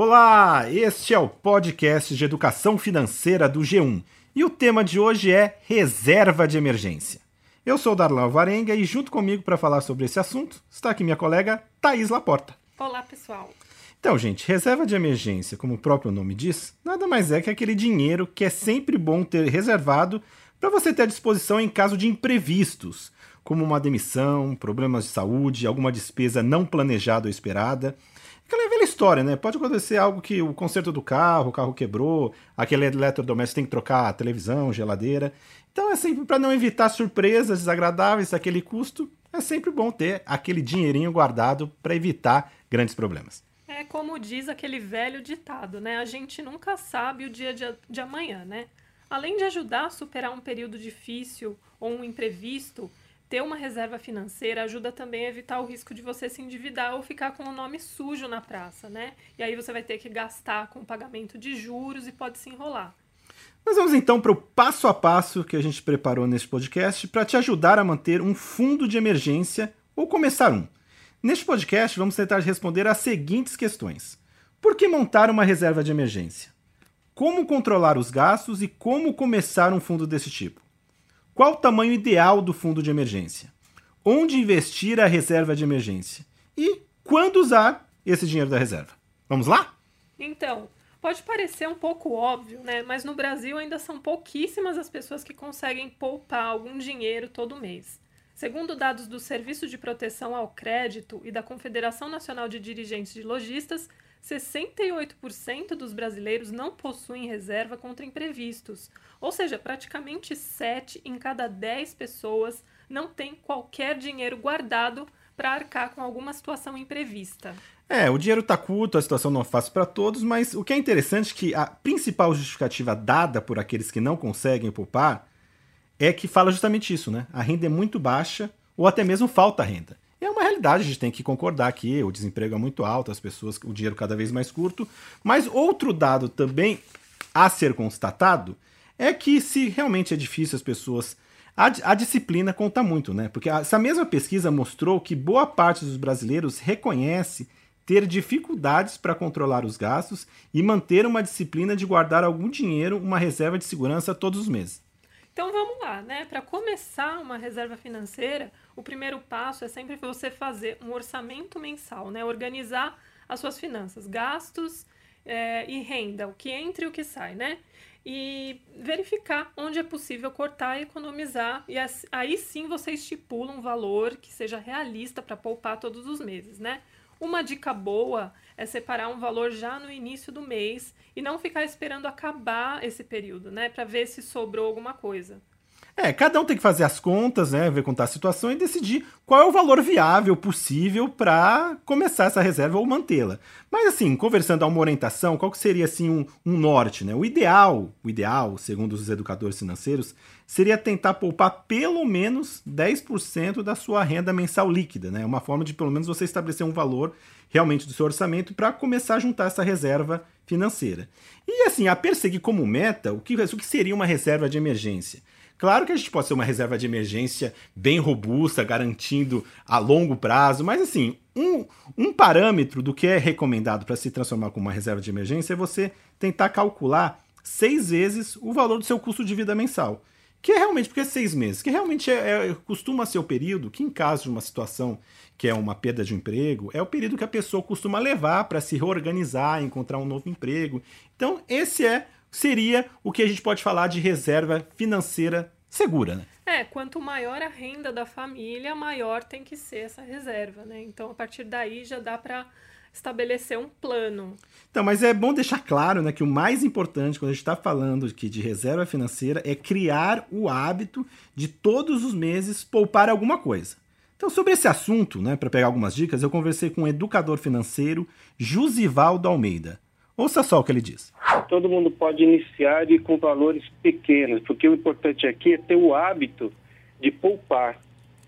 Olá, este é o podcast de educação financeira do G1 e o tema de hoje é reserva de emergência. Eu sou Darlan Varenga e junto comigo para falar sobre esse assunto está aqui minha colega Thaís Laporta. Olá, pessoal. Então, gente, reserva de emergência, como o próprio nome diz, nada mais é que aquele dinheiro que é sempre bom ter reservado para você ter à disposição em caso de imprevistos, como uma demissão, problemas de saúde, alguma despesa não planejada ou esperada. Aquela velha história, né? Pode acontecer algo que o conserto do carro, o carro quebrou, aquele eletrodoméstico tem que trocar a televisão, geladeira. Então é sempre para não evitar surpresas desagradáveis, aquele custo, é sempre bom ter aquele dinheirinho guardado para evitar grandes problemas. É como diz aquele velho ditado, né? A gente nunca sabe o dia de, de amanhã, né? Além de ajudar a superar um período difícil ou um imprevisto, ter uma reserva financeira ajuda também a evitar o risco de você se endividar ou ficar com o nome sujo na praça, né? E aí você vai ter que gastar com pagamento de juros e pode se enrolar. Mas vamos então para o passo a passo que a gente preparou neste podcast para te ajudar a manter um fundo de emergência ou começar um. Neste podcast, vamos tentar responder as seguintes questões: Por que montar uma reserva de emergência? Como controlar os gastos e como começar um fundo desse tipo? Qual o tamanho ideal do fundo de emergência? Onde investir a reserva de emergência? E quando usar esse dinheiro da reserva? Vamos lá? Então, pode parecer um pouco óbvio, né? Mas no Brasil ainda são pouquíssimas as pessoas que conseguem poupar algum dinheiro todo mês. Segundo dados do Serviço de Proteção ao Crédito e da Confederação Nacional de Dirigentes de Lojistas, 68% dos brasileiros não possuem reserva contra imprevistos, ou seja, praticamente 7 em cada 10 pessoas não tem qualquer dinheiro guardado para arcar com alguma situação imprevista. É, o dinheiro está curto, a situação não é fácil para todos, mas o que é interessante é que a principal justificativa dada por aqueles que não conseguem poupar é que fala justamente isso, né? A renda é muito baixa ou até mesmo falta renda. É uma realidade, a gente tem que concordar que o desemprego é muito alto, as pessoas, o dinheiro cada vez mais curto. Mas outro dado também a ser constatado é que se realmente é difícil as pessoas. A, a disciplina conta muito, né? Porque essa mesma pesquisa mostrou que boa parte dos brasileiros reconhece ter dificuldades para controlar os gastos e manter uma disciplina de guardar algum dinheiro, uma reserva de segurança todos os meses. Então vamos lá, né? Para começar uma reserva financeira, o primeiro passo é sempre você fazer um orçamento mensal, né? Organizar as suas finanças, gastos é, e renda, o que entra e o que sai, né? E verificar onde é possível cortar e economizar. E aí sim você estipula um valor que seja realista para poupar todos os meses, né? Uma dica boa é separar um valor já no início do mês e não ficar esperando acabar esse período, né, para ver se sobrou alguma coisa. É, cada um tem que fazer as contas, né, ver contar a situação e decidir qual é o valor viável possível para começar essa reserva ou mantê-la. Mas assim, conversando a uma orientação, qual que seria assim um, um, norte, né? O ideal, o ideal, segundo os educadores financeiros, seria tentar poupar pelo menos 10% da sua renda mensal líquida, né? Uma forma de pelo menos você estabelecer um valor realmente do seu orçamento para começar a juntar essa reserva financeira. E assim, a perseguir como meta o que, o que seria uma reserva de emergência. Claro que a gente pode ser uma reserva de emergência bem robusta, garantindo a longo prazo, mas assim, um, um parâmetro do que é recomendado para se transformar como uma reserva de emergência é você tentar calcular seis vezes o valor do seu custo de vida mensal. Que é realmente, porque é seis meses, que realmente é, é, costuma ser o período que, em caso de uma situação que é uma perda de emprego, é o período que a pessoa costuma levar para se reorganizar, encontrar um novo emprego. Então, esse é seria o que a gente pode falar de reserva financeira segura, né? É, quanto maior a renda da família, maior tem que ser essa reserva, né? Então, a partir daí já dá para estabelecer um plano. Então, mas é bom deixar claro, né, que o mais importante quando a gente está falando aqui de reserva financeira é criar o hábito de todos os meses poupar alguma coisa. Então, sobre esse assunto, né, para pegar algumas dicas, eu conversei com o educador financeiro Jusivaldo Almeida. Ouça só o que ele diz. Todo mundo pode iniciar com valores pequenos, porque o importante aqui é ter o hábito de poupar,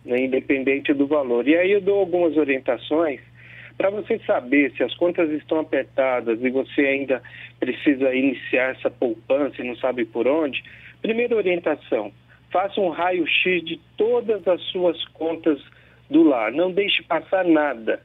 né, independente do valor. E aí eu dou algumas orientações para você saber se as contas estão apertadas e você ainda precisa iniciar essa poupança e não sabe por onde. Primeira orientação: faça um raio-x de todas as suas contas do lar. Não deixe passar nada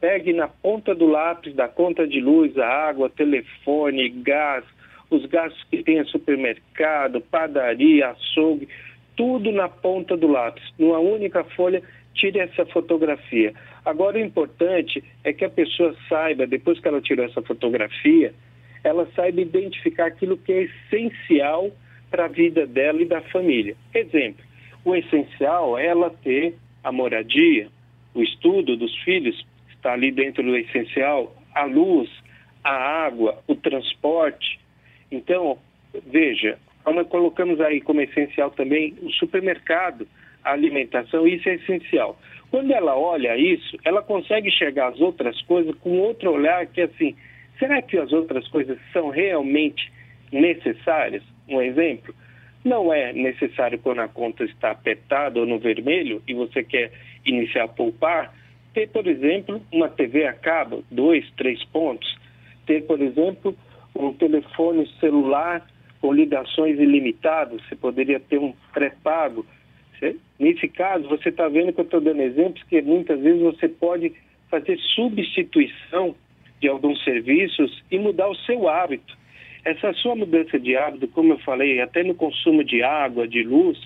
pegue na ponta do lápis da conta de luz, a água, telefone, gás, os gastos que tem em supermercado, padaria, açougue, tudo na ponta do lápis, numa única folha, tire essa fotografia. Agora, o importante é que a pessoa saiba, depois que ela tirou essa fotografia, ela saiba identificar aquilo que é essencial para a vida dela e da família. Exemplo, o essencial é ela ter a moradia, o estudo dos filhos, está ali dentro do essencial, a luz, a água, o transporte. Então, veja, nós colocamos aí como essencial também o supermercado, a alimentação, isso é essencial. Quando ela olha isso, ela consegue enxergar as outras coisas com outro olhar que assim, será que as outras coisas são realmente necessárias? Um exemplo, não é necessário quando a conta está apertada ou no vermelho e você quer iniciar a poupar, ter, por exemplo, uma TV a cabo, dois, três pontos. Ter, por exemplo, um telefone celular com ligações ilimitadas, você poderia ter um pré-pago. Nesse caso, você está vendo que eu estou dando exemplos que muitas vezes você pode fazer substituição de alguns serviços e mudar o seu hábito. Essa sua mudança de hábito, como eu falei, até no consumo de água, de luz,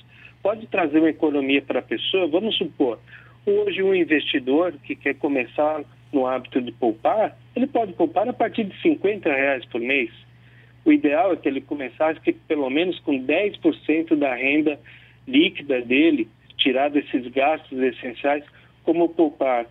pode trazer uma economia para a pessoa. Vamos supor, hoje um investidor que quer começar no hábito de poupar, ele pode poupar a partir de 50 reais por mês. O ideal é que ele começasse pelo menos com 10% da renda líquida dele, tirar desses gastos essenciais, como poupar.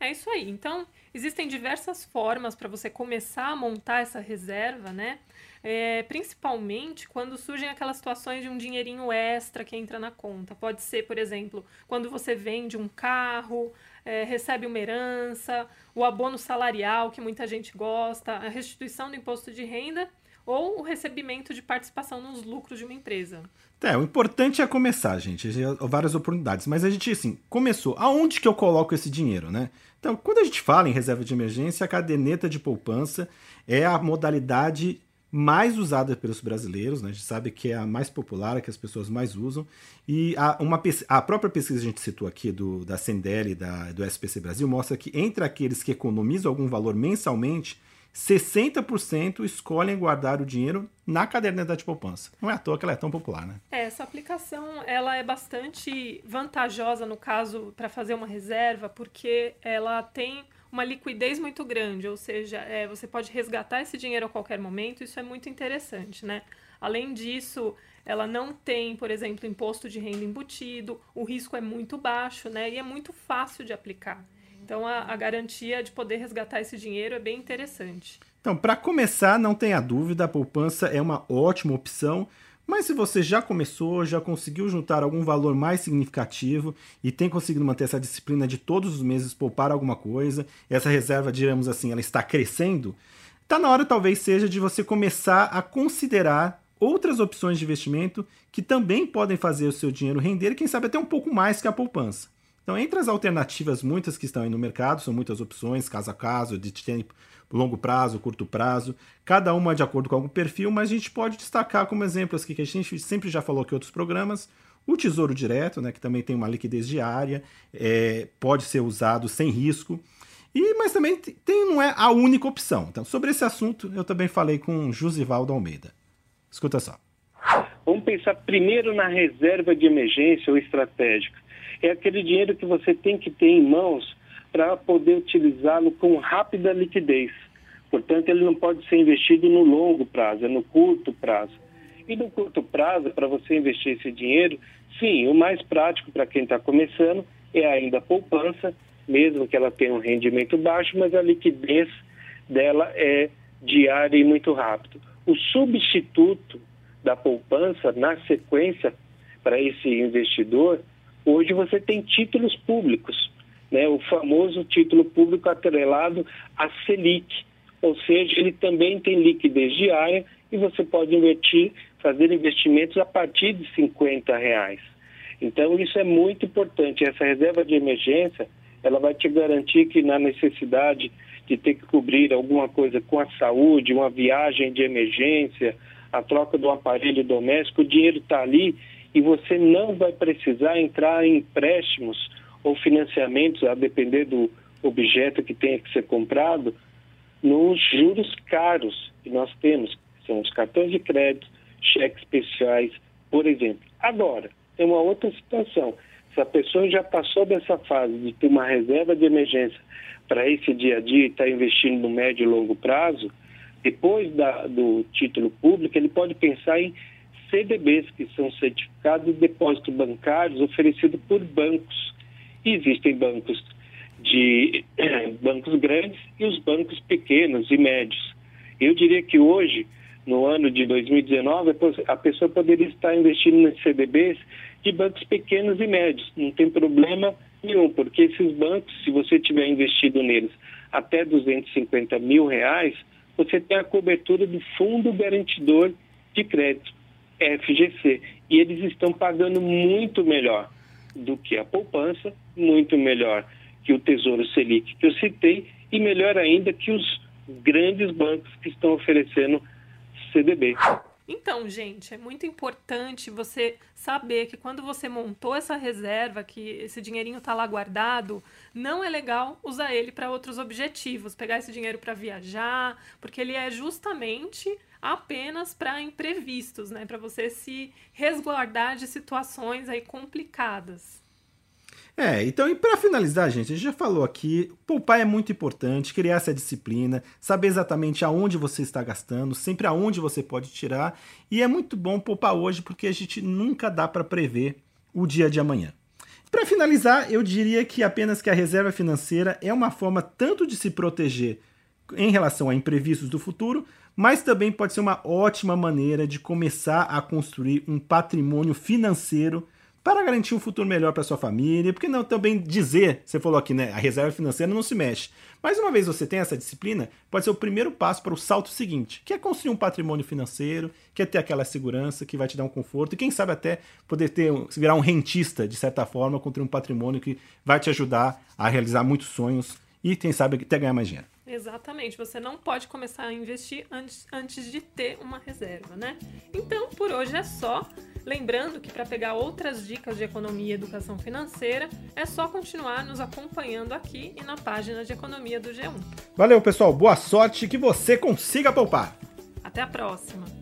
É isso aí. Então, existem diversas formas para você começar a montar essa reserva, né? É, principalmente quando surgem aquelas situações de um dinheirinho extra que entra na conta. Pode ser, por exemplo, quando você vende um carro, é, recebe uma herança, o abono salarial, que muita gente gosta, a restituição do imposto de renda ou o recebimento de participação nos lucros de uma empresa. É, o importante é começar, gente. Várias oportunidades. Mas a gente, assim, começou. Aonde que eu coloco esse dinheiro, né? Então, quando a gente fala em reserva de emergência, a caderneta de poupança é a modalidade mais usada pelos brasileiros, né? A gente sabe que é a mais popular, a que as pessoas mais usam. E a, uma, a própria pesquisa que a gente citou aqui do, da Sendel e da, do SPC Brasil mostra que entre aqueles que economizam algum valor mensalmente, 60% escolhem guardar o dinheiro na caderneta de poupança. Não é à toa que ela é tão popular, né? É, essa aplicação ela é bastante vantajosa no caso para fazer uma reserva, porque ela tem uma liquidez muito grande, ou seja, é, você pode resgatar esse dinheiro a qualquer momento, isso é muito interessante, né? Além disso, ela não tem, por exemplo, imposto de renda embutido, o risco é muito baixo, né? E é muito fácil de aplicar. Então, a, a garantia de poder resgatar esse dinheiro é bem interessante. Então, para começar, não tenha dúvida, a poupança é uma ótima opção. Mas se você já começou, já conseguiu juntar algum valor mais significativo e tem conseguido manter essa disciplina de todos os meses poupar alguma coisa, essa reserva, digamos assim, ela está crescendo, está na hora talvez seja de você começar a considerar outras opções de investimento que também podem fazer o seu dinheiro render, quem sabe até um pouco mais que a poupança. Então, entre as alternativas, muitas que estão aí no mercado, são muitas opções, caso a caso, de tempo, longo prazo, curto prazo, cada uma de acordo com algum perfil, mas a gente pode destacar como exemplos que a gente sempre já falou aqui em outros programas, o Tesouro Direto, né, que também tem uma liquidez diária, é, pode ser usado sem risco, e, mas também tem, não é a única opção. Então, sobre esse assunto, eu também falei com Josivaldo Almeida. Escuta só. Vamos pensar primeiro na reserva de emergência ou estratégica é aquele dinheiro que você tem que ter em mãos para poder utilizá-lo com rápida liquidez. Portanto, ele não pode ser investido no longo prazo, é no curto prazo. E no curto prazo, para você investir esse dinheiro, sim, o mais prático para quem está começando é ainda a poupança, mesmo que ela tenha um rendimento baixo, mas a liquidez dela é diária e muito rápido. O substituto da poupança, na sequência, para esse investidor, Hoje você tem títulos públicos, né? o famoso título público atrelado à Selic, ou seja, ele também tem liquidez diária e você pode investir, fazer investimentos a partir de 50 reais. Então isso é muito importante. Essa reserva de emergência, ela vai te garantir que na necessidade de ter que cobrir alguma coisa com a saúde, uma viagem de emergência, a troca do aparelho doméstico, o dinheiro está ali e você não vai precisar entrar em empréstimos ou financiamentos, a depender do objeto que tenha que ser comprado nos juros caros que nós temos, que são os cartões de crédito, cheques especiais, por exemplo. Agora, tem uma outra situação. Se a pessoa já passou dessa fase de ter uma reserva de emergência para esse dia a dia e está investindo no médio e longo prazo, depois da, do título público, ele pode pensar em CDBs, que são certificados de depósito bancários oferecidos por bancos. E existem bancos de bancos grandes e os bancos pequenos e médios. Eu diria que hoje, no ano de 2019, a pessoa poderia estar investindo em CDBs de bancos pequenos e médios. Não tem problema nenhum, porque esses bancos, se você tiver investido neles até 250 mil reais, você tem a cobertura do Fundo Garantidor de Crédito, FGC. E eles estão pagando muito melhor do que a poupança, muito melhor que o Tesouro Selic que eu citei e melhor ainda que os grandes bancos que estão oferecendo CDB. Então, gente, é muito importante você saber que quando você montou essa reserva, que esse dinheirinho está lá guardado, não é legal usar ele para outros objetivos, pegar esse dinheiro para viajar, porque ele é justamente apenas para imprevistos, né, para você se resguardar de situações aí complicadas. É, então, e para finalizar, gente, a gente já falou aqui, poupar é muito importante, criar essa disciplina, saber exatamente aonde você está gastando, sempre aonde você pode tirar, e é muito bom poupar hoje porque a gente nunca dá para prever o dia de amanhã. Para finalizar, eu diria que apenas que a reserva financeira é uma forma tanto de se proteger em relação a imprevistos do futuro, mas também pode ser uma ótima maneira de começar a construir um patrimônio financeiro para garantir um futuro melhor para sua família, porque não também dizer, você falou aqui, né, a reserva financeira não se mexe. Mas uma vez você tem essa disciplina, pode ser o primeiro passo para o salto seguinte, que é construir um patrimônio financeiro, que é ter aquela segurança que vai te dar um conforto e quem sabe até poder ter virar um rentista de certa forma, construir um patrimônio que vai te ajudar a realizar muitos sonhos e quem sabe até ganhar mais dinheiro. Exatamente, você não pode começar a investir antes, antes de ter uma reserva, né? Então, por hoje é só. Lembrando que para pegar outras dicas de economia e educação financeira, é só continuar nos acompanhando aqui e na página de economia do G1. Valeu, pessoal. Boa sorte que você consiga poupar. Até a próxima.